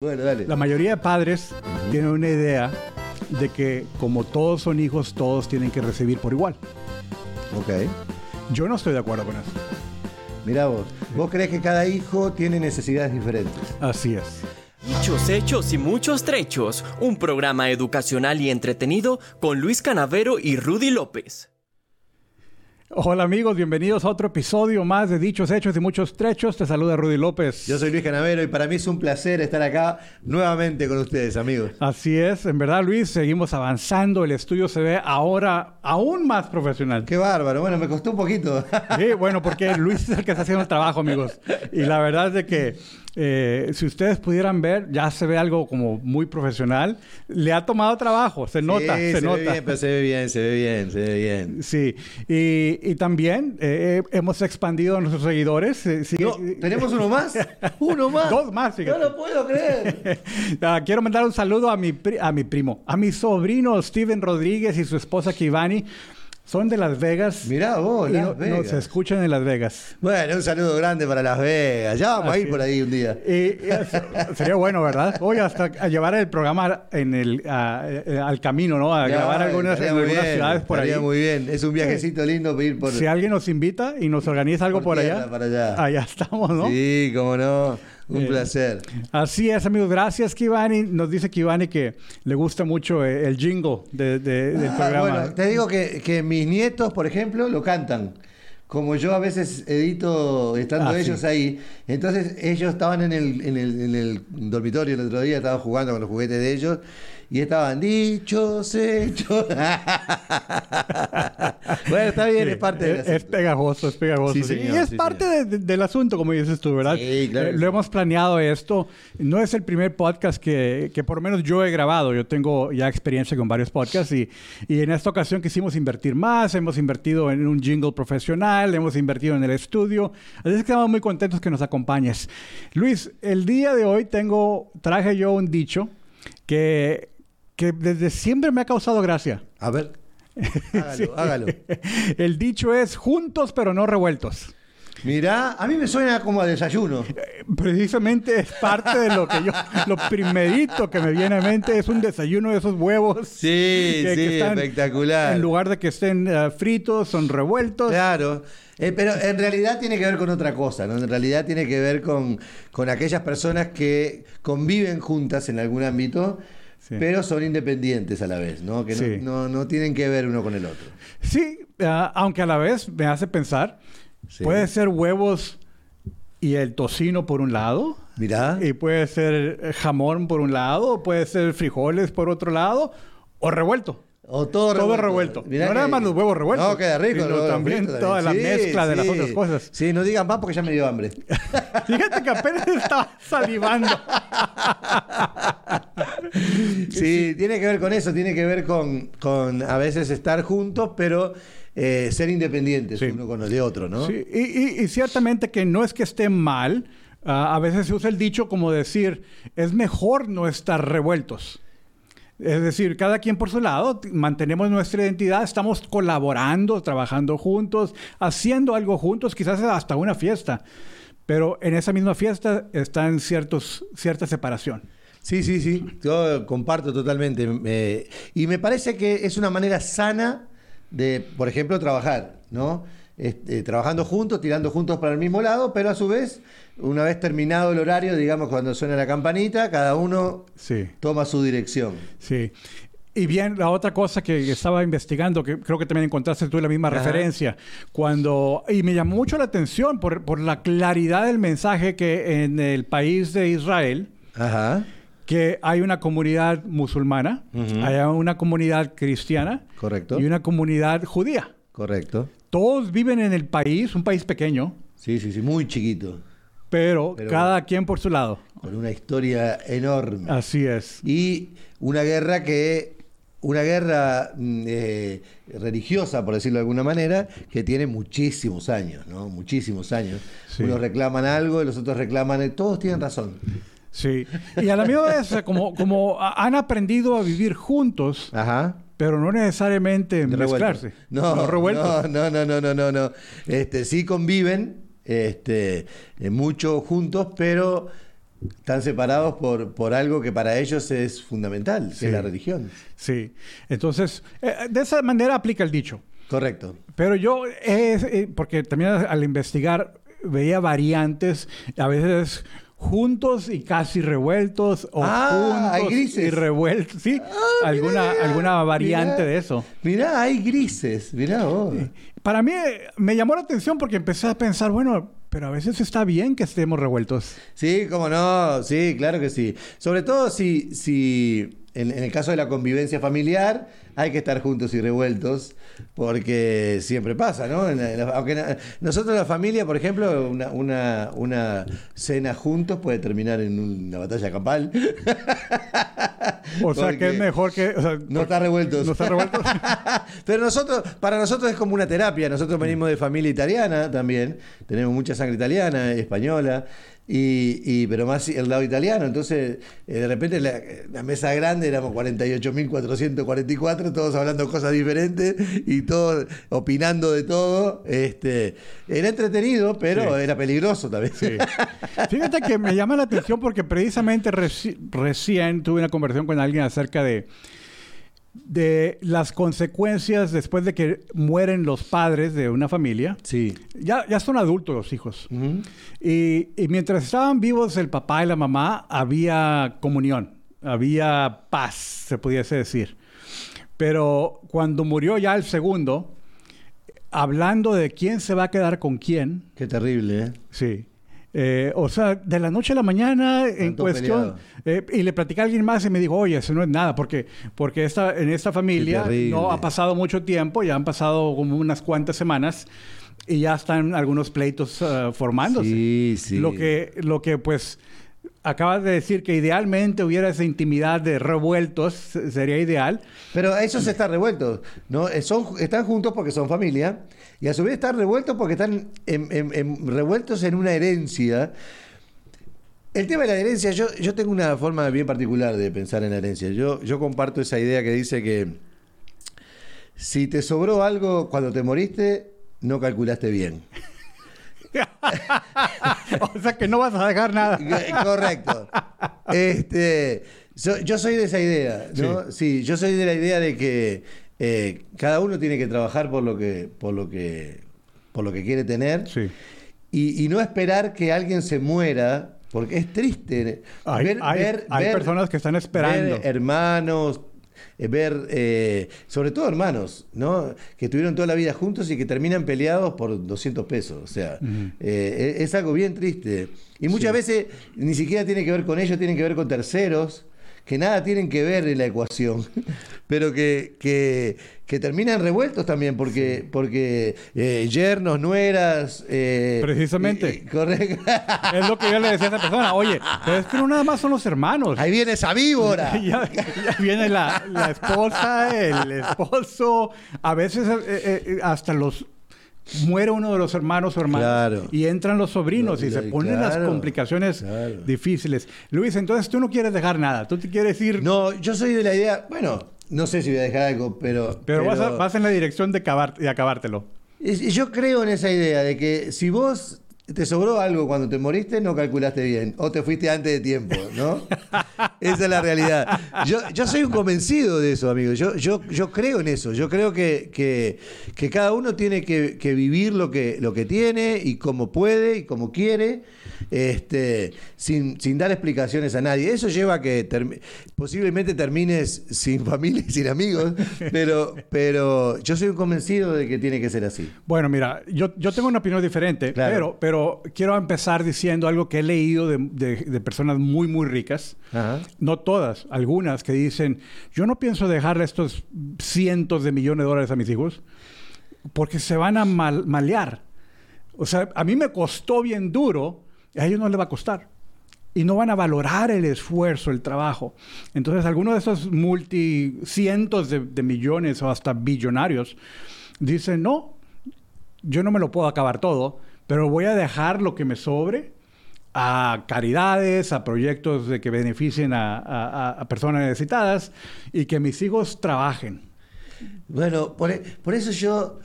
Bueno, dale. La mayoría de padres tienen una idea de que como todos son hijos, todos tienen que recibir por igual. Ok. Yo no estoy de acuerdo con eso. Mira vos. Vos crees que cada hijo tiene necesidades diferentes. Así es. Muchos hechos y muchos trechos. Un programa educacional y entretenido con Luis Canavero y Rudy López. Hola amigos, bienvenidos a otro episodio más de Dichos Hechos y Muchos Trechos. Te saluda Rudy López. Yo soy Luis Canavero y para mí es un placer estar acá nuevamente con ustedes, amigos. Así es, en verdad Luis, seguimos avanzando. El estudio se ve ahora aún más profesional. Qué bárbaro. Bueno, me costó un poquito. Sí, bueno, porque Luis es el que está haciendo el trabajo, amigos. Y la verdad es de que eh, si ustedes pudieran ver, ya se ve algo como muy profesional. Le ha tomado trabajo, se nota, Sí, se, se nota. Ve bien, pero se ve bien, se ve bien, se ve bien. Sí, y, y también eh, hemos expandido a nuestros seguidores. eh, No, ¿Tenemos uno más? ¿Uno más? Dos más, fíjate. No lo puedo creer. Ah, quiero mandar un saludo a mi, pri- a mi primo, a mi sobrino Steven Rodríguez y su esposa Kivani. Son de Las Vegas. Mirá vos, Las no- Vegas. Nos escuchan en Las Vegas. Bueno, un saludo grande para Las Vegas. Ya vamos a Así ir por ahí un día. Y, y es- sería bueno, ¿verdad? Hoy hasta a llevar el programa en el, a- eh, al camino, ¿no? A Ya, grabar algunas, en algunas bien, ciudades por ahí. muy bien. Es un viajecito lindo para ir por. Si alguien nos invita y nos organiza algo Por por, allá, para allá. allá estamos, ¿no? Sí, cómo no. Un Eh, placer. Así es, amigos. Gracias, Kivani. Nos dice Kivani que le gusta mucho eh, el jingle de- de- del Ah, programa. bueno, te digo que, que mis nietos, por ejemplo, lo cantan. Como yo a veces edito estando Ah, sí. ellos ahí, entonces ellos estaban en el, en, el, en el dormitorio el otro día, estaban jugando con los juguetes de ellos y estaban dichos, hechos. bueno, está bien, Sí, es parte del es, es asunto. pegajoso, es pegajoso. Sí, señor, y es sí, parte de- de- del asunto, como dices tú, ¿verdad? Sí, claro Eh, lo hemos planeado esto. No es el primer podcast que, que por lo menos yo he grabado. Yo tengo ya experiencia con varios podcasts y, y en esta ocasión quisimos invertir más. Hemos invertido en un jingle profesional, hemos invertido en el estudio. Así es que estamos muy contentos que nos acompañes. Luis, el día de hoy tengo, traje yo un dicho que, que desde siempre me ha causado gracia. A ver, hágalo, Sí. hágalo. El dicho es juntos pero no revueltos. Mirá, a mí me suena como a desayuno. Eh, Precisamente es parte de lo que yo, lo primerito que me viene a mente es un desayuno de esos huevos. Sí, que- que sí, están- espectacular. En lugar de que estén eh, fritos, son revueltos. Claro, Eh, pero en realidad tiene que ver con otra cosa, ¿no? En realidad tiene que ver con, con aquellas personas que conviven juntas en algún ámbito, Sí. pero son independientes a la vez, ¿no? Que no- Sí. no, no tienen que ver uno con el otro. Sí, ah, aunque a la vez me hace pensar, Sí. puede ser huevos y el tocino por un lado. Mirá. Y puede ser eh, jamón por un lado, puede ser frijoles por otro lado, o revuelto. O todo, Todo revuelto. Mirá no que- nada más los huevos revueltos. No, queda rico. sino también toda la Sí, mezcla de las sí. otras cosas. Sí, no digan más porque ya me dio hambre. Fíjate que apenas estaba salivando. Sí, tiene que ver con eso, tiene que ver con, con a veces estar juntos, pero eh, ser independientes Sí. uno con el de otro, ¿no? Sí, y, y- y ciertamente que no es que esté mal. ah, a veces se usa el dicho como decir, es mejor no estar revueltos. Es decir, cada quien por su lado, mantenemos nuestra identidad, estamos colaborando, trabajando juntos, haciendo algo juntos, quizás hasta una fiesta. Pero en esa misma fiesta está en ciertos, cierta separación. Sí, sí, sí, yo comparto totalmente. Eh, y me parece que es una manera sana de, por ejemplo, trabajar, ¿no? Este, trabajando juntos, tirando juntos para el mismo lado, pero a su vez, una vez terminado el horario, digamos, cuando suena la campanita, cada uno Sí. toma su dirección. Sí. Y bien, la otra cosa que estaba investigando, que creo que también encontraste tú la misma Ajá. referencia, cuando, y me llamó mucho la atención por, por la claridad del mensaje que en el país de Israel, Ajá, que hay una comunidad musulmana, Ujú. hay una comunidad cristiana correcto. y una comunidad judía. Correcto. Todos viven en el país, un país pequeño, Sí, sí, sí, muy chiquito, pero, Pero- cada quien por su lado. con una historia enorme. Así es. y una guerra que una guerra mm, eh, religiosa por decirlo de alguna manera que tiene muchísimos años no muchísimos años Sí. unos reclaman algo y los otros reclaman todos tienen razón Sí. Y a la misma vez, como, como han aprendido a vivir juntos, ajá pero no necesariamente mezclarse. no revueltos. no no no no no no este sí conviven este eh, mucho juntos pero Están separados por, por algo que para ellos es fundamental, que es la religión. Sí. Entonces, eh, de esa manera aplica el dicho. Correcto. Pero yo, eh, eh, porque también al investigar veía variantes, a veces juntos y casi revueltos, o Ah, hay juntos grises. y revueltos. Sí, Ah, alguna, alguna variante de eso. Mirá, hay grises. Mirá vos. Para mí eh, me llamó la atención porque empecé a pensar, bueno, pero a veces está bien que estemos revueltos. Sí, cómo no, sí, claro que sí. Sobre todo si, si en, en el caso de la convivencia familiar hay que estar juntos y revueltos, porque siempre pasa, ¿no? En la- en la- aunque na- nosotros la familia, por ejemplo, una, una, una cena juntos puede terminar en una batalla campal. O sea, que es mejor que... o sea, No está revueltos. No está revueltos. Pero nosotros, para nosotros es como una terapia. Nosotros venimos de familia italiana también. Tenemos mucha sangre italiana, española. Y, y- pero más el lado italiano. Entonces, eh, de repente la, la mesa grande éramos 48.444, todos hablando cosas diferentes y todos opinando de todo. Este, era entretenido, pero Sí. era peligroso también. Sí. Fíjate que me llama la atención porque precisamente reci- recién tuve una conversación con alguien acerca de, de las consecuencias después de que mueren los padres de una familia. Sí. Ya, ya son adultos los hijos. Y, y mientras estaban vivos el papá y la mamá, había comunión, había paz, se pudiese decir. Pero cuando murió ya el segundo, hablando de quién se va a quedar con quién, Qué terrible, ¿eh? Sí. Eh, o sea, de la noche a la mañana, en cuestión. eh, y le platicé a alguien más y me dijo, oye, eso no es nada, porque, porque esta, en esta familia no ha pasado mucho tiempo, ya han pasado como unas cuantas semanas y ya están algunos pleitos eh, formándose. Sí, sí. Lo que, lo que pues acabas de decir que idealmente hubiera esa intimidad de revueltos, se- sería ideal. Pero esos están revueltos, ¿no? Eh, Son, están juntos porque son familia y a su vez están revueltos porque están en- en- en- revueltos en una herencia. El tema de la herencia, yo, yo tengo una forma bien particular de pensar en la herencia. Yo, yo comparto esa idea que dice que si te sobró algo cuando te moriste, no calculaste bien. o sea que no vas a dejar nada. Correcto. Este, so- yo soy de esa idea, ¿no? Sí, yo soy de la idea de que eh, cada uno tiene que trabajar por lo que, por lo que, por lo que quiere tener Sí. y, y no esperar que alguien se muera, porque es triste Hay- hay- hay personas que están esperando. ver hermanos, eh, ver, eh, sobre todo hermanos, ¿no? Que estuvieron toda la vida juntos y que terminan peleados por 200 pesos. O sea, eh, es, es algo bien triste. Y muchas veces ni siquiera tiene que ver con ellos, tienen que ver con terceros, que nada tienen que ver en la ecuación, pero que, que, que terminan revueltos también, porque, porque eh, yernos, nueras... eh, Precisamente. correcto. Es lo que yo le decía a esa persona. Oye, pero es que no nada más son los hermanos. Ahí viene esa víbora. ya, ya viene la, la esposa, el esposo, a veces eh, hasta los muere uno de los hermanos o hermanas Claro. y entran los sobrinos y se ponen las complicaciones claro. difíciles. Luis, entonces tú no quieres dejar nada, tú te quieres ir, No, yo soy de la idea, bueno, no sé si voy a dejar algo, pero... pero, Vas, a- vas en la dirección de, acabar, de acabártelo. Yo creo en esa idea de que si vos te sobró algo cuando te moriste, no calculaste bien. O te fuiste antes de tiempo, ¿no? esa es la realidad. Yo, yo soy un convencido de eso, amigo. Yo, yo, yo creo en eso. Yo creo que, que, que cada uno tiene que, que vivir lo que, lo que tiene y como puede y como quiere, este, sin, sin dar explicaciones a nadie. Eso lleva a que posiblemente termines sin familia y sin amigos, pero, pero yo soy un convencido de que tiene que ser así. Bueno, mira, yo, yo tengo una opinión diferente, Claro. pero, pero quiero empezar diciendo algo que he leído de, de- de personas muy, muy ricas. Ajá. No todas, algunas que dicen, yo no pienso dejarle estos cientos de millones de dólares a mis hijos porque se van a mal- malear. O sea, a mí me costó bien duro, a ellos no les va a costar. Y no van a valorar el esfuerzo, el trabajo. Entonces, algunos de esos multi, cientos de, de millones o hasta billonarios dicen, no, yo no me lo puedo acabar todo, pero voy a dejar lo que me sobre a caridades, a proyectos de que beneficien a, a- a- personas necesitadas y que mis hijos trabajen. Bueno, por, e- por eso yo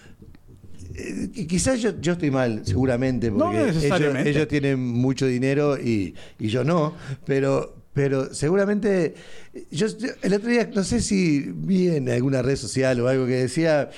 eh, quizás yo, yo estoy mal, seguramente, No porque ellos, necesariamente. ellos tienen mucho dinero y, y yo no, pero, pero seguramente, yo, yo el otro día, no sé si vi en alguna red social o algo que decía,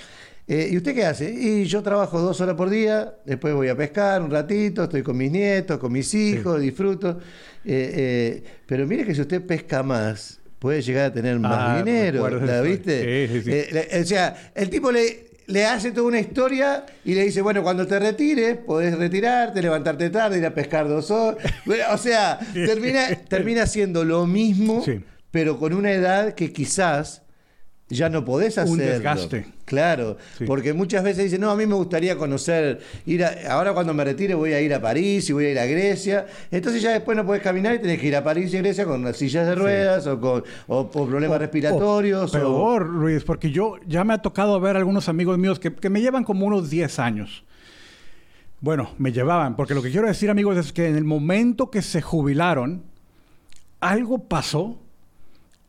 eh, ¿y usted qué hace? Y yo trabajo dos horas por día, después voy a pescar un ratito, estoy con mis nietos, con mis hijos, disfruto, Eh, eh, pero mire que si usted pesca más, puede llegar a tener más Ah, dinero, ¿la viste? Sí, sí, sí. Le- o sea, el tipo le, le hace toda una historia y le dice, bueno, cuando te retires, podés retirarte, levantarte tarde, ir a pescar dos horas. O sea, termina, termina haciendo lo mismo, Sí. pero con una edad que quizás ya no podés hacerlo. Un desgaste. Claro, Sí. porque muchas veces dicen, no, a mí me gustaría conocer, ir a- ahora cuando me retire voy a ir a París y voy a ir a Grecia. Entonces ya después no podés caminar y tenés que ir a París y Grecia con las sillas de ruedas o con o problemas respiratorios. O peor, Luis, porque yo ya me ha tocado ver algunos amigos míos que, que me llevan como unos 10 años. Bueno, me llevaban, porque lo que quiero decir, amigos, es que en el momento que se jubilaron, algo pasó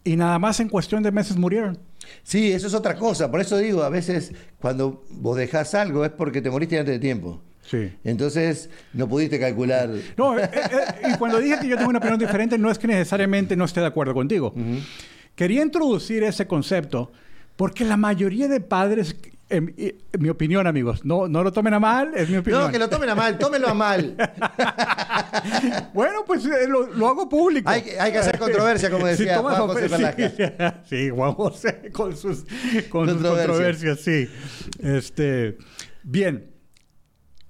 y nada más en cuestión de meses murieron. Sí, eso es otra cosa. Por eso digo, a veces cuando vos dejás algo es porque te moriste antes de tiempo. Sí. Entonces no pudiste calcular. No, eh, eh, y cuando dije que yo tengo una opinión diferente, no es que necesariamente no esté de acuerdo contigo. Quería introducir ese concepto porque la mayoría de padres, en, en mi opinión, amigos, no, no lo tomen a mal, es mi opinión. No, que lo tomen a mal, tómenlo a mal. Bueno, pues eh, lo, lo hago público. Hay que- hay que hacer controversia, como Si decía tomas Juan José sí, sí, Juan José con sus, con sus Controversias. sí. Este, bien.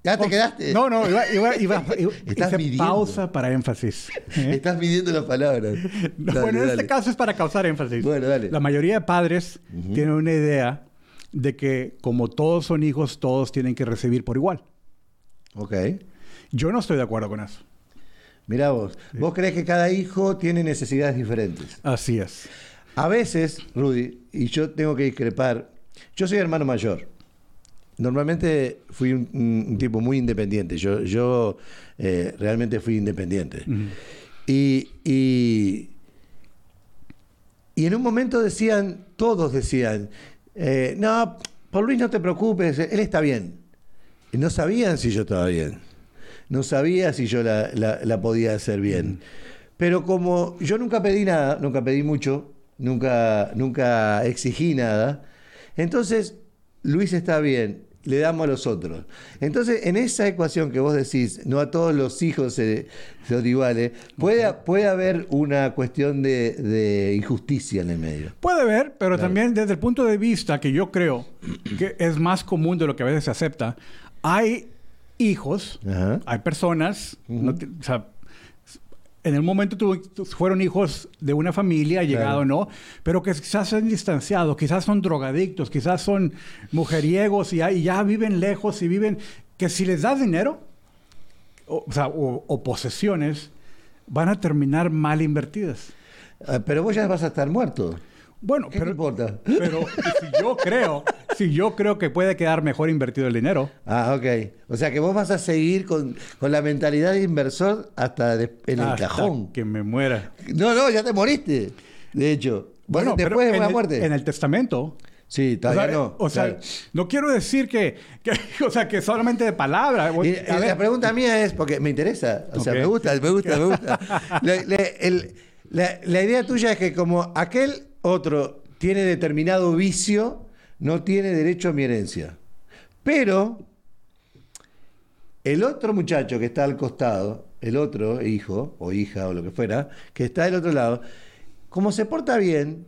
¿Ya te quedaste? No, no, iba, iba, iba, iba- Estás hice midiendo. pausa para énfasis. ¿eh? Estás midiendo las palabras. No, Dale, bueno, en dale. este caso es para causar énfasis. Bueno, dale. La mayoría de padres tienen una idea de que como todos son hijos, todos tienen que recibir por igual. Ok. Yo no estoy de acuerdo con eso. Mirá vos. Vos crees que cada hijo tiene necesidades diferentes. Así es. A veces, Rudy, y yo tengo que discrepar, yo soy hermano mayor. Normalmente fui un, un- un tipo muy independiente. Yo, yo eh, realmente fui independiente. y, y, y en un momento decían, todos decían, eh, no, por Luis no te preocupes, él está bien. Y no sabían si yo estaba bien. No sabía si yo la, la- la podía hacer bien. Pero como yo nunca pedí nada, nunca pedí mucho, nunca, nunca exigí nada, entonces Luis está bien, le damos a los otros. Entonces, en esa ecuación que vos decís, no a todos los hijos se, son iguales, puede, puede haber una cuestión de, de injusticia en el medio. Puede haber, pero también desde el punto de vista que yo creo que es más común de lo que a veces se acepta, hay hijos, Ajá. hay personas, no o sea, en el momento tu- tu- fueron hijos de una familia, llegado, ¿no? Pero que quizás se han distanciado, quizás son drogadictos, quizás son mujeriegos y ya, y ya viven lejos y viven, que si les das dinero, o, o sea, o- o posesiones, van a terminar mal invertidas. Ah, Pero vos ya vas a estar muerto. Bueno, ¿Qué pero, importa? pero si yo creo, si yo creo que puede quedar mejor invertido el dinero, Ah, ok. O sea que vos vas a seguir con, con la mentalidad de inversor hasta de- en el cajón. que me muera. No, no, ya te moriste. De hecho. Bueno, después de una muerte. En el testamento. Sí, O todavía sea, no. o sea, claro. no quiero decir que, que- o sea, que solamente de palabra. Y A la pregunta mía es, porque me interesa, o sea, me gusta, me gusta, me gusta. La, la- el- la- la idea tuya es que como aquel otro tiene determinado vicio, no tiene derecho a mi herencia. Pero el otro muchacho que está al costado, el otro hijo o hija o lo que fuera, que está del otro lado, como se porta bien,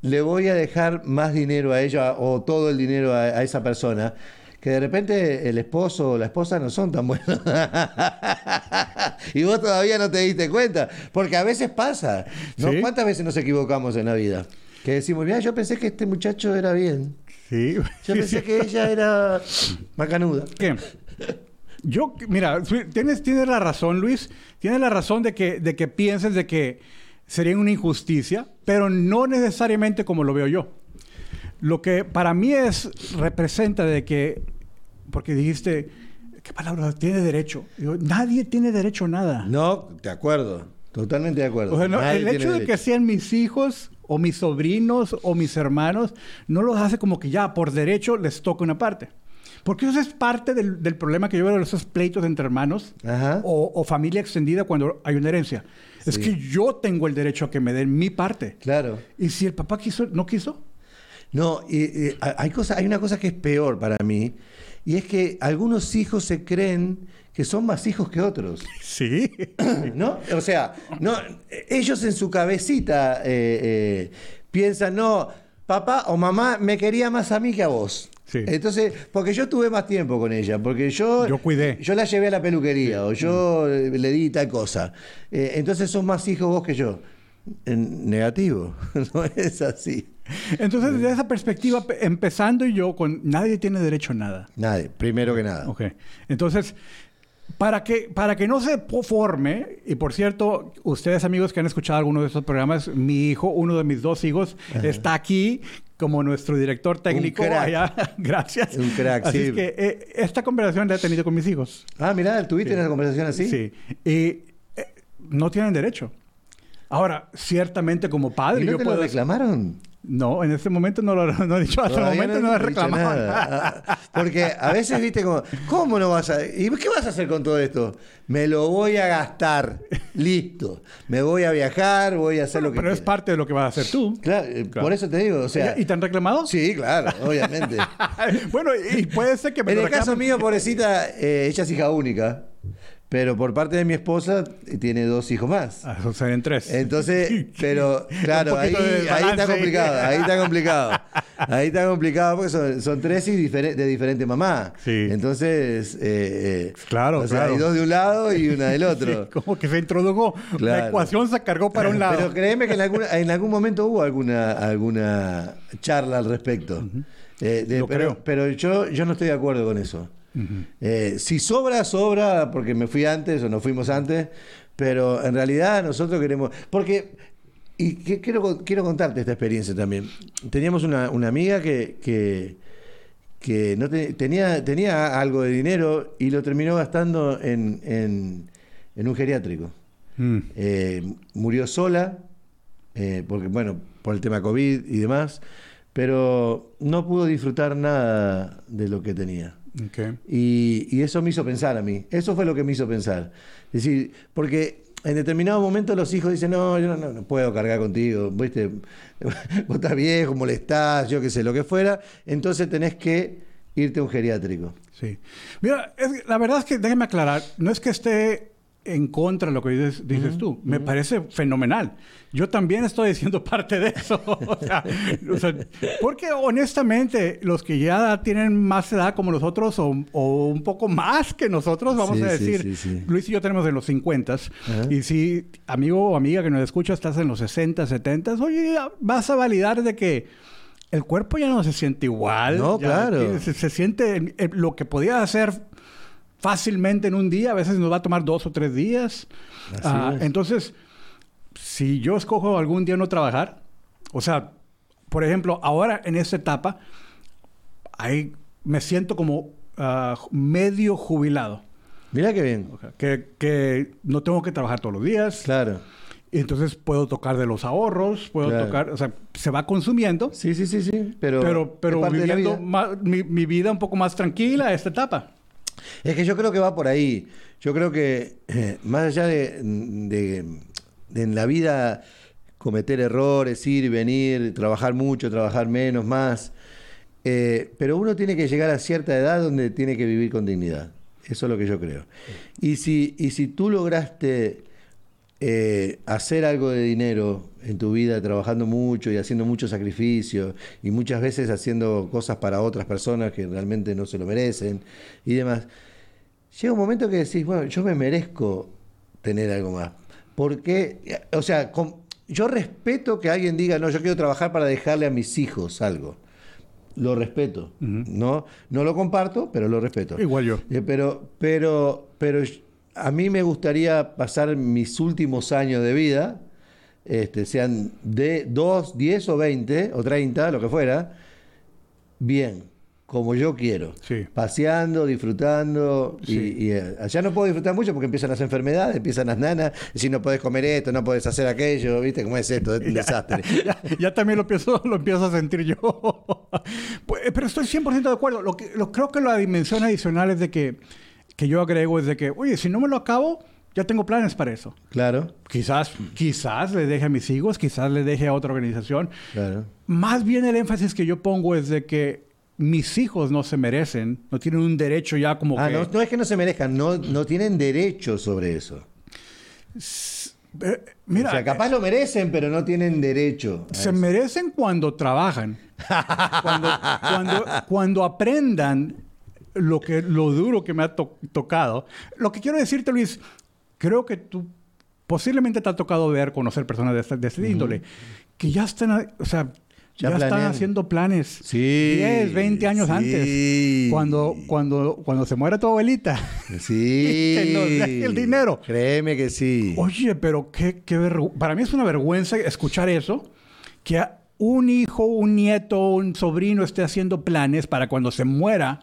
le voy a dejar más dinero a ella o todo el dinero a, esa persona, que de repente el esposo o la esposa no son tan buenos. y vos todavía no te diste cuenta, porque a veces pasa. ¿no? Sí. ¿Cuántas veces nos equivocamos en la vida? Que decimos, mira, yo pensé que este muchacho era bien. sí. Yo pensé que ella era macanuda. ¿Qué? Yo, mira, tienes, tienes la razón, Luis. Tienes la razón de que, de que pienses de que sería una injusticia, pero no necesariamente como lo veo yo. Lo que para mí es, representa de que, porque dijiste, ¿qué palabra? Tiene derecho. Digo, nadie tiene derecho a nada. No, de acuerdo. Totalmente de acuerdo. O sea, no, Nadie el hecho de que sean mis hijos o mis sobrinos o mis hermanos no los hace como que ya por derecho les toca una parte. Porque eso es parte del, del problema que yo veo de esos pleitos entre hermanos o, o familia extendida cuando hay una herencia. Es que yo tengo el derecho a que me den mi parte. Claro. Y si el papá quiso, no quiso, No, y, y, hay, cosa, hay una cosa que es peor para mí, y es que algunos hijos se creen que son más hijos que otros. sí. ¿No? O sea, no, ellos en su cabecita eh, eh, piensan, no, papá o mamá me quería más a mí que a vos. Sí. Entonces, porque yo tuve más tiempo con ella, porque yo, Yo cuidé. yo la llevé a la peluquería o yo eh, le di tal cosa. Eh, entonces sos más hijo vos que yo. En negativo, no es así. Entonces, desde esa perspectiva, pe- empezando yo con nadie tiene derecho a nada. Nadie, primero que nada. Ok. Entonces, para que, para que no se forme, y por cierto, ustedes amigos que han escuchado alguno de estos programas, mi hijo, uno de mis dos hijos, está aquí como nuestro director técnico. crack. allá. Gracias. Un crack, Así sí. es que eh, esta conversación la he tenido con mis hijos. Ah, mirá, ¿tuviste una conversación así? Sí. Y eh, no tienen derecho. Ahora, ciertamente como padre, ¿Y no yo te puedo... lo reclamaron? No, en este momento no lo no he dicho. Hasta el momento no, he has dicho reclamado nada. nada. Ah, Porque a veces viste como, ¿cómo no vas a...? ¿Y qué vas a hacer con todo esto? Me lo voy a gastar. Listo. Me voy a viajar, voy a hacer lo que Pero es parte de lo que vas a hacer tú. Claro, eh, Claro. por eso te digo, o sea... ¿Y te han reclamado? Sí, claro, obviamente. bueno, y puede ser que me en el caso mío, pobrecita, eh, ella es hija única, pero por parte de mi esposa eh, tiene dos hijos más. Ah, o sea, en tres. Entonces, pero claro, ahí, está complicado, ahí está complicado. Ahí está complicado porque son, son tres y de diferente mamá. Sí. Entonces, eh, eh, Claro, o sea, claro. hay dos de un lado y una del otro. Como que se introdujo. La Claro. ecuación se cargó para un lado. Pero créeme que en algún, en algún momento hubo alguna, alguna charla al respecto. Eh, de- Lo pero creo. pero yo, yo no estoy de acuerdo con eso. Eh, si sobra, sobra, porque me fui antes o nos fuimos antes, pero en realidad nosotros queremos... Porque, y que- quiero, quiero contarte esta experiencia también. Teníamos una, una amiga que, que, que no te- tenía, tenía algo de dinero y lo terminó gastando en, en, en un geriátrico. Mm. Eh, murió sola, eh, porque bueno, por el tema COVID y demás, pero no pudo disfrutar nada de lo que tenía. Y, y eso me hizo pensar a mí. Eso fue lo que me hizo pensar. Es decir, porque en determinado momento los hijos dicen, no, yo no, no puedo cargar contigo, ¿viste? vos estás viejo, molestás, yo qué sé, lo que fuera. Entonces tenés que irte a un geriátrico. Sí. Mira, es- la verdad es que déjeme aclarar, no es que esté en contra de lo que dices, dices tú, me parece fenomenal. Yo también estoy siendo parte de eso. o, sea, o sea, porque honestamente, los que ya tienen más edad como nosotros o, o un poco más que nosotros, vamos Sí, a decir, sí, sí. Luis y yo tenemos en los 50 y si amigo o amiga que nos escucha estás en los 60, 70, oye, vas a validar de que el cuerpo ya no se siente igual. No, claro. Se, se siente lo que podía hacer fácilmente en un día, a veces nos va a tomar dos o tres días. Ah, es. entonces, si yo escojo algún día no trabajar, o sea, por ejemplo, ahora en esta etapa, ahí me siento como ah, medio jubilado. Mirá qué bien. Que, que no tengo que trabajar todos los días. Claro. Y entonces puedo tocar de los ahorros, puedo Claro. tocar, o sea, se va consumiendo, Sí, sí, sí, sí. Pero, pero, viviendo vida. mi, mi vida un poco más tranquila a esta etapa. Es que yo creo que va por ahí. Yo creo que eh, más allá de, de- de en la vida cometer errores, ir y venir, trabajar mucho, trabajar menos, más, eh, pero uno tiene que llegar a cierta edad donde tiene que vivir con dignidad. Eso es lo que yo creo. Y si, y si tú lograste eh, hacer algo de dinero en tu vida, trabajando mucho y haciendo muchos sacrificios y muchas veces haciendo cosas para otras personas que realmente no se lo merecen y demás, llega un momento que decís, bueno, yo me merezco tener algo más. Porque, o sea, con- yo respeto que alguien diga, no, yo quiero trabajar para dejarle a mis hijos algo. Lo respeto. ¿no? no lo comparto, pero lo respeto. Igual yo. Eh, pero, pero, pero a mí me gustaría pasar mis últimos años de vida, este, sean de 2, 10 o 20 o 30, lo que fuera, bien, como yo quiero. Sí. Paseando, disfrutando. Sí. Y, eh, allá no puedo disfrutar mucho porque empiezan las enfermedades, empiezan las nanas. Si no puedes comer esto, no puedes hacer aquello, ¿viste? ¿Cómo es esto? Es un desastre. ya, ya también lo empiezo, lo empiezo a sentir yo. Pues, pero estoy 100% de acuerdo. Lo que, lo, creo que la dimensión adicional es de que, que yo agrego es de que, oye, si no me lo acabo, ya tengo planes para eso. Claro, Quizás, quizás le deje a mis hijos, quizás le deje a otra organización. claro. Más bien el énfasis que yo pongo es de que mis hijos no se merecen, no tienen un derecho ya como Ah, que... no, no es que no se merezcan, no, no tienen derecho sobre eso. Eh, mira, o sea, capaz lo merecen, pero no tienen derecho. Se eso. merecen cuando trabajan. cuando, cuando, cuando aprendan lo, que, lo duro que me ha to- tocado. Lo que quiero decirte, Luis, creo que tú posiblemente te ha tocado ver, conocer personas de este, de este índole, que ya están, o sea, Ya ya, están haciendo planes Sí, 10, 20 años sí. antes. Cuando, cuando, cuando se muera tu abuelita. Sí. que nos deje el dinero. Créeme que sí. Oye, pero qué, qué vergü- Para mí es una vergüenza escuchar eso, que un hijo, un nieto, un sobrino esté haciendo planes para cuando se muera,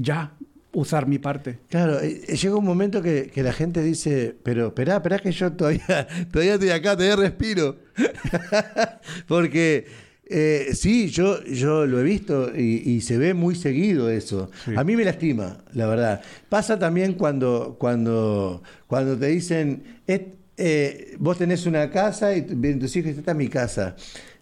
ya usar mi parte. Claro, eh, eh, llega un momento que, que la gente dice, pero esperá, esperá que yo todavía, todavía estoy acá, todavía respiro. Porque eh, sí, yo, yo lo he visto y, y se ve muy seguido eso. Sí. A mí me lastima, la verdad. Pasa también cuando, cuando, cuando te dicen, "Et- eh, vos tenés una casa y tus hijos, esta es mi casa.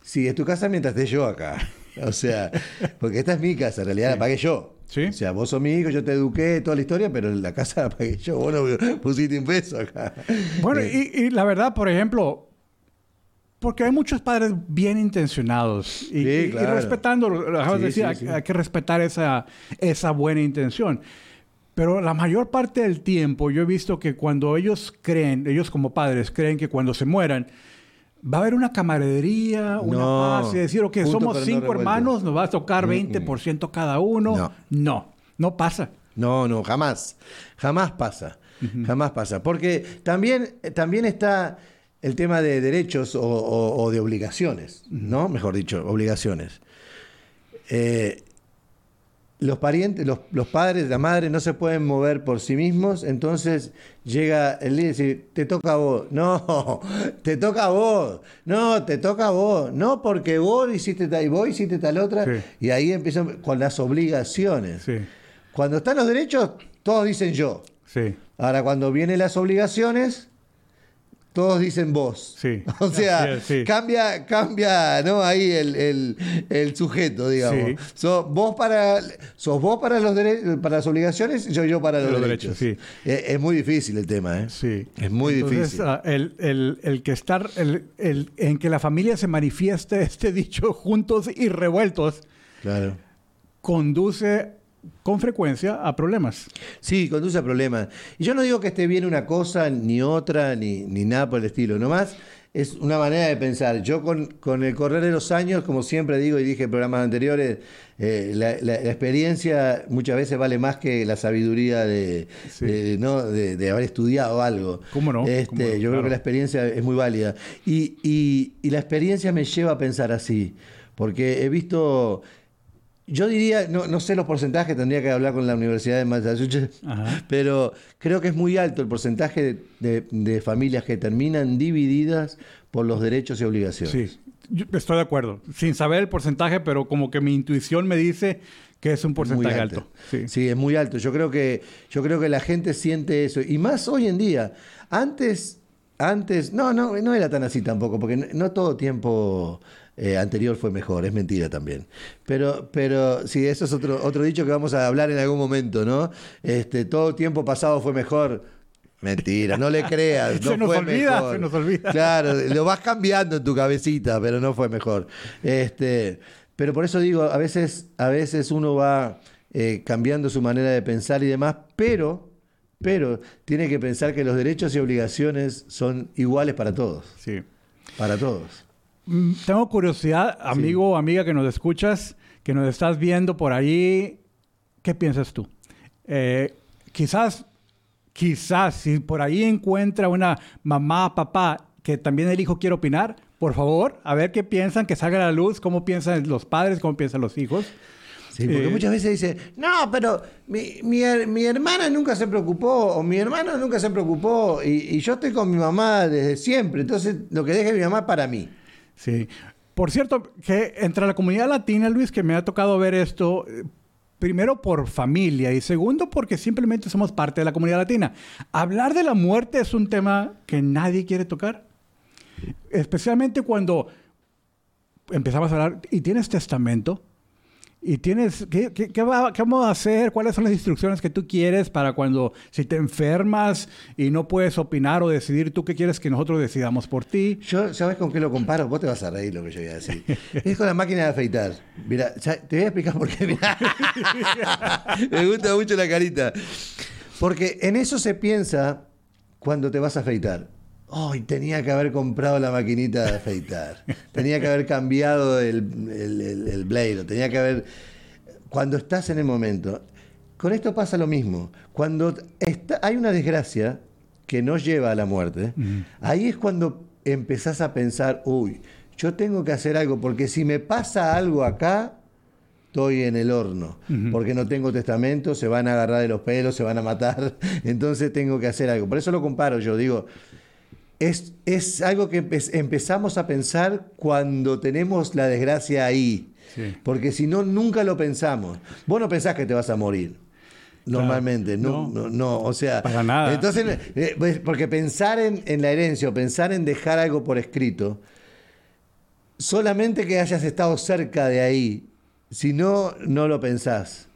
Sí, es tu casa mientras esté yo acá. O sea, porque esta es mi casa, en realidad la pagué yo. Sí. O sea, vos sos mi hijo, yo te eduqué, toda la historia, pero la casa la pagué yo, vos no pusiste un peso acá. Bueno, Eh, y, y la verdad, por ejemplo, porque hay muchos padres bien intencionados y, Sí, y- y claro. respetando, lo acabas de Sí, decir, sí, hay, sí. hay que respetar esa, esa buena intención. Pero la mayor parte del tiempo yo he visto que cuando ellos creen, ellos como padres creen que cuando se mueran, va a haber una camaradería, una No. paz y decir, ok, somos no cinco hermanos, nos va a tocar 20% cada uno. No. no, no pasa. No, no, jamás. Jamás pasa. Jamás pasa. Porque también, también está el tema de derechos o, o- o de obligaciones, ¿no? Mejor dicho, obligaciones. Eh, los parientes, los, los padres, la madre no se pueden mover por sí mismos, entonces llega el día y dice, te toca a vos. No, te toca a vos. No, te toca a vos. No, porque vos hiciste tal y vos hiciste tal otra. Sí. Y ahí empiezan con las obligaciones. Sí, Cuando están los derechos, todos dicen yo. sí, Ahora, cuando vienen las obligaciones, todos dicen vos. Sí. O sea, sí. cambia, cambia, ¿no? Ahí el, el- el sujeto, digamos. Sí. Sos vos para, sos vos para los para las obligaciones, yo yo para los, Los derechos. derechos, Es, es muy difícil el tema, ¿eh? Sí. Es muy Entonces, difícil. ah, el, el- el que estar, el, el- en que la familia se manifieste este dicho juntos y revueltos, Claro. conduce con frecuencia a problemas. Sí, conduce a problemas. Y yo no digo que esté bien una cosa ni otra, ni, ni nada por el estilo. Nomás es una manera de pensar. Yo con, con el correr de los años, como siempre digo y dije en programas anteriores, eh, la, la- la experiencia muchas veces vale más que la sabiduría de, Sí. de, ¿no? de, de haber estudiado algo. ¿Cómo no? Este, ¿Cómo no? Yo creo que la experiencia es muy válida. Y, y- y la experiencia me lleva a pensar así. Porque he visto... Yo diría, no, no sé los porcentajes, tendría que hablar con la Universidad de Massachusetts, Ajá. pero creo que es muy alto el porcentaje de, de- de familias que terminan divididas por los derechos y obligaciones. Sí, yo estoy de acuerdo. Sin saber el porcentaje, pero como que mi intuición me dice que es un porcentaje Muy alto. Sí. Sí, es muy alto. Yo creo que yo creo que la gente siente eso y más hoy en día. Antes antes no no no era tan así tampoco porque no, no todo tiempo eh, anterior fue mejor, es mentira también. Pero pero sí, eso es otro otro dicho que vamos a hablar en algún momento, ¿no? Este todo tiempo pasado fue mejor. Mentira, no le creas. Se no nos fue olvida, mejor. se nos olvida. Claro, lo vas cambiando en tu cabecita, pero no fue mejor. Este, pero por eso digo, a veces, a veces uno va eh, cambiando su manera de pensar y demás, pero, pero tiene que pensar que los derechos y obligaciones son iguales para todos, Sí. para todos. Mm, Tengo curiosidad, amigo o amiga que nos escuchas, que nos estás viendo por ahí, ¿qué piensas tú? Eh, quizás, quizás, si por ahí encuentra una mamá, papá, que también el hijo quiere opinar, por favor, a ver qué piensan, que salga a la luz, cómo piensan los padres, cómo piensan los hijos. Sí, porque Eh, muchas veces dice, no, pero mi, mi mi hermana nunca se preocupó, o mi hermano nunca se preocupó, y, y yo estoy con mi mamá desde siempre, entonces lo que deje mi mamá para mí. Sí. Por cierto, que entre la comunidad latina, Luis, que me ha tocado ver esto, eh, primero por familia y segundo porque simplemente somos parte de la comunidad latina. Hablar de la muerte es un tema que nadie quiere tocar. Especialmente cuando empezamos a hablar y tienes testamento. Y tienes, ¿qué, qué, qué va- qué vamos a hacer? ¿Cuáles son las instrucciones que tú quieres para cuando, si te enfermas y no puedes opinar o decidir tú qué quieres que nosotros decidamos por ti? Yo, ¿sabes con qué lo comparo? Vos te vas a reír lo que yo voy a decir. es con la máquina de afeitar. Mira, te voy a explicar por qué. Me gusta mucho la carita. Porque en eso se piensa cuando te vas a afeitar. Ay, tenía que haber comprado la maquinita de afeitar. Tenía que haber cambiado el, el, el, el blade. Tenía que haber. Cuando estás en el momento. Con esto pasa lo mismo. Cuando está, hay una desgracia que nos lleva a la muerte, ahí es cuando empezás a pensar, uy, yo tengo que hacer algo, porque si me pasa algo acá, estoy en el horno, porque no tengo testamento, se van a agarrar de los pelos, se van a matar, entonces tengo que hacer algo. Por eso lo comparo, yo digo, es, es algo que empe- empezamos a pensar cuando tenemos la desgracia ahí, Sí. porque si no, nunca lo pensamos. Vos no pensás que te vas a morir. Normalmente, no, No. no, no, o sea, Para nada. entonces, eh, pues, porque pensar en, en la herencia o pensar en dejar algo por escrito, solamente que hayas estado cerca de ahí, si no, no lo pensás.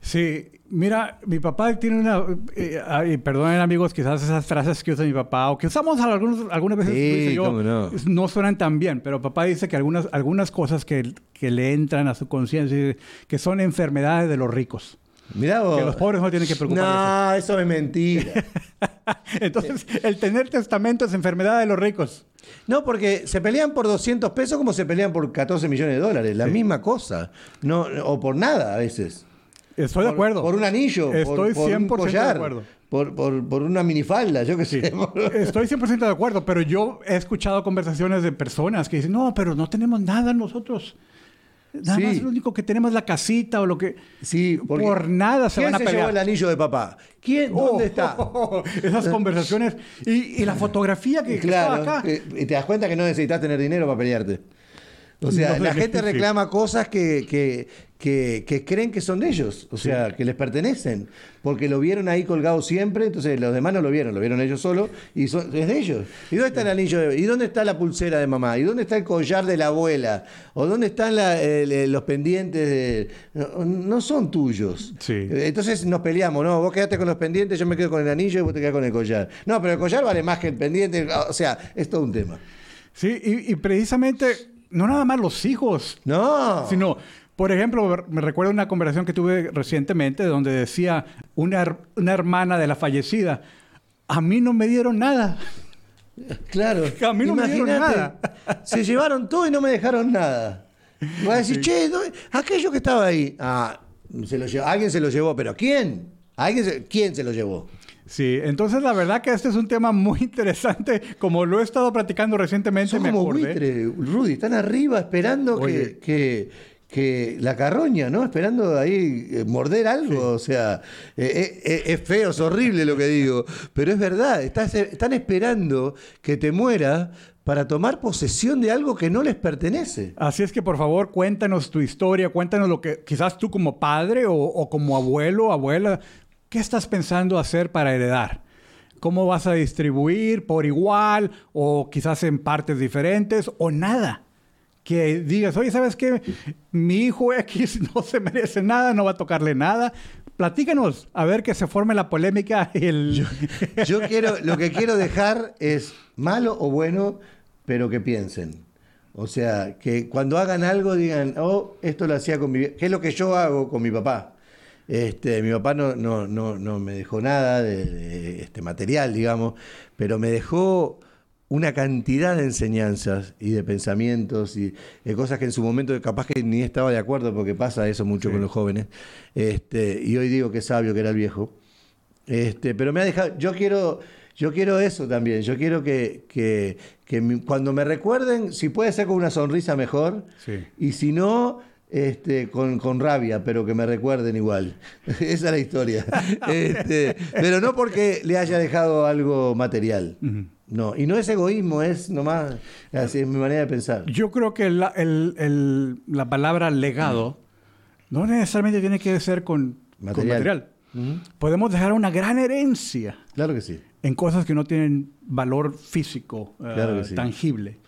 Sí, mira, mi papá tiene una... eh, y perdonen amigos, quizás esas frases que usa mi papá o que usamos algunos, algunas veces Sí, yo, no. no suenan tan bien, pero papá dice que algunas, algunas cosas que, que le entran a su conciencia, que son enfermedades de los ricos. Mirá vos. Que los pobres no tienen que preocuparse. No, eso es mentira. Entonces, el tener testamento es enfermedad de los ricos. No, porque se pelean por 200 pesos como se pelean por 14 millones de dólares. La misma cosa. No, o por nada a veces. Estoy de Por- acuerdo. Por un anillo. Estoy por, por 100% un de collar, acuerdo. Por, por, por una minifalda, yo qué sé. Estoy 100% de acuerdo, pero yo he escuchado conversaciones de personas que dicen, no, pero no tenemos nada nosotros. Nada Sí. más lo único que tenemos es la casita o lo que... Sí, Por nada se ¿Quién van a se pelear. llevó el anillo de papá? ¿Quién? ¿Dónde Oh, está? esas conversaciones. Y, y la fotografía que, que Claro, estaba acá. y te das cuenta que no necesitas tener dinero para pelearte. O sea, No, la sí. gente reclama cosas que, que, que- que creen que son de ellos, o sea, que les pertenecen, porque lo vieron ahí colgado siempre, entonces los demás no lo vieron, lo vieron ellos solos y son, es de ellos. ¿Y dónde está el anillo? De, ¿Y dónde está la pulsera de mamá? ¿Y dónde está el collar de la abuela? ¿O dónde están la- los pendientes de... No, no son tuyos. Sí. Entonces nos peleamos, ¿no? Vos quedaste con los pendientes, yo me quedo con el anillo y vos te quedás con el collar. No, pero el collar vale más que el pendiente, o sea, es todo un tema. Sí, y, y precisamente, no nada más los hijos, No. sino, por ejemplo, me recuerdo una conversación que tuve recientemente donde decía una, una hermana de la fallecida, a mí no me dieron nada. Claro. A mí no me dieron nada. Se llevaron todo y no me dejaron nada. Voy a decir, che, ¿dónde- aquello que estaba ahí. Ah, se lo llevó, alguien se lo llevó, pero ¿quién? ¿Alguien se- ¿Quién se lo llevó? Sí, entonces la verdad que este es un tema muy interesante. Como lo he estado practicando recientemente, Son me como acordé. Rudy, están arriba esperando que, que, que la carroña, ¿no? Esperando ahí eh, morder algo. O sea, eh, eh, es feo, es horrible lo que digo, pero es verdad. estás- están esperando que te muera para tomar posesión de algo que no les pertenece. Así es que por favor cuéntanos tu historia, cuéntanos lo que quizás tú como padre o, o como abuelo, abuela, ¿qué estás pensando hacer para heredar? ¿Cómo vas a distribuir por igual o quizás en partes diferentes o nada? Que digas, oye, ¿sabes qué? Mi hijo X no se merece nada, no va a tocarle nada. Platícanos, a ver que se forme la polémica. Yo quiero, lo que quiero dejar es malo o bueno, pero que piensen. O sea, que cuando hagan algo digan, oh, esto lo hacía con mi vie-". ¿Qué es lo que yo hago con mi papá? Este, mi papá no, no, no, no me dejó nada de, de, este material, digamos, pero me dejó una cantidad de enseñanzas y de pensamientos y de cosas que en su momento capaz que ni estaba de acuerdo porque pasa eso mucho Sí. con los jóvenes. Este, y hoy digo que es sabio que era el viejo. Este, pero me ha dejado, yo quiero, yo quiero eso también, yo quiero que, que, cuando me recuerden, si puede ser con una sonrisa mejor, Sí. y si no, este, con, con rabia, pero que me recuerden igual. Esa es la historia. Este, pero no porque le haya dejado algo material. No, y no es egoísmo, es nomás, así es mi manera de pensar. Yo creo que la, el- el- la palabra legado no necesariamente tiene que ser con con Material. Podemos dejar una gran herencia Claro que sí. en cosas que no tienen valor físico, eh, Claro que sí. tangible.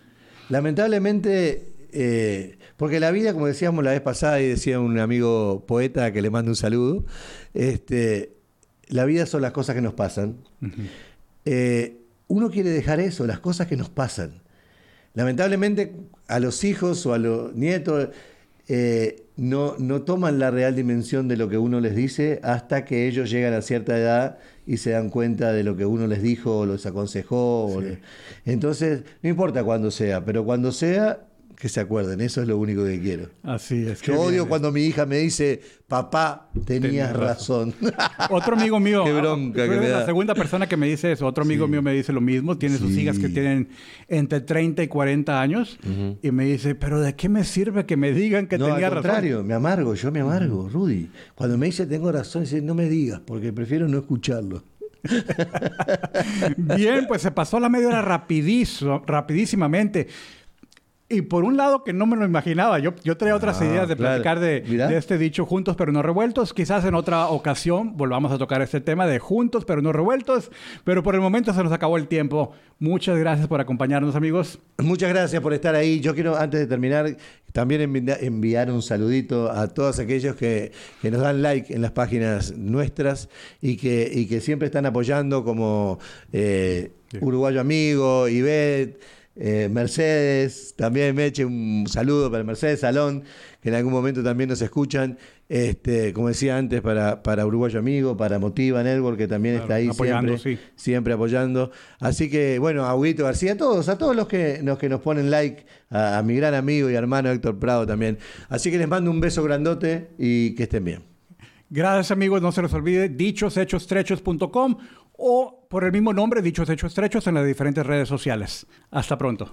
Lamentablemente, eh, porque la vida, como decíamos la vez pasada y decía un amigo poeta que le mando un saludo, este, la vida son las cosas que nos pasan. Eh, uno quiere dejar eso, las cosas que nos pasan. Lamentablemente, a los hijos o a los nietos eh, no, no toman la real dimensión de lo que uno les dice hasta que ellos llegan a cierta edad y se dan cuenta de lo que uno les dijo o les aconsejó. o Entonces, no importa cuándo sea, pero cuando sea, que se acuerden. Eso es lo único que quiero. Así es. Yo odio bien. cuando mi hija me dice, papá, tenías Tenías razón. Otro amigo mío. Qué bronca que me la da. segunda persona que me dice eso. Otro amigo mío me dice lo mismo. Tiene sus Sí. hijas que tienen entre 30 y 40 años. Y me dice, pero ¿de qué me sirve que me digan que no, tenía al razón? contrario, me amargo, yo me amargo, Rudy. Cuando me dice tengo razón, dice, no me digas, porque prefiero no escucharlo. Bien, pues se pasó la media hora rapidizo, rapidísimamente. Y por un lado que no me lo imaginaba, yo, yo traía otras Ah, ideas de claro. platicar de, de este dicho juntos pero no revueltos. Quizás en otra ocasión volvamos a tocar este tema de juntos pero no revueltos. Pero por el momento se nos acabó el tiempo. Muchas gracias por acompañarnos amigos. Muchas gracias por estar ahí. Yo quiero, antes de terminar, también envi- enviar un saludito a todos aquellos que, que nos dan like en las páginas nuestras y que, y que siempre están apoyando, como eh, Uruguayo Amigo, Ivette, eh, Mercedes, también Meche, un saludo para Mercedes Salón, que en algún momento también nos escuchan. Este, como decía antes, para, para Uruguayo Amigo, para Motiva Network, que también Claro, está ahí siempre sí. siempre apoyando. Así que, bueno, a Huguito García, a todos, a todos los que, los que nos ponen like, a, a mi gran amigo y hermano Héctor Prado también. Así que les mando un beso grandote y que estén bien. Gracias amigos, no se les olvide dichoshechos.com o por el mismo nombre, Dichos Hechos Trechos, en las diferentes redes sociales. Hasta pronto.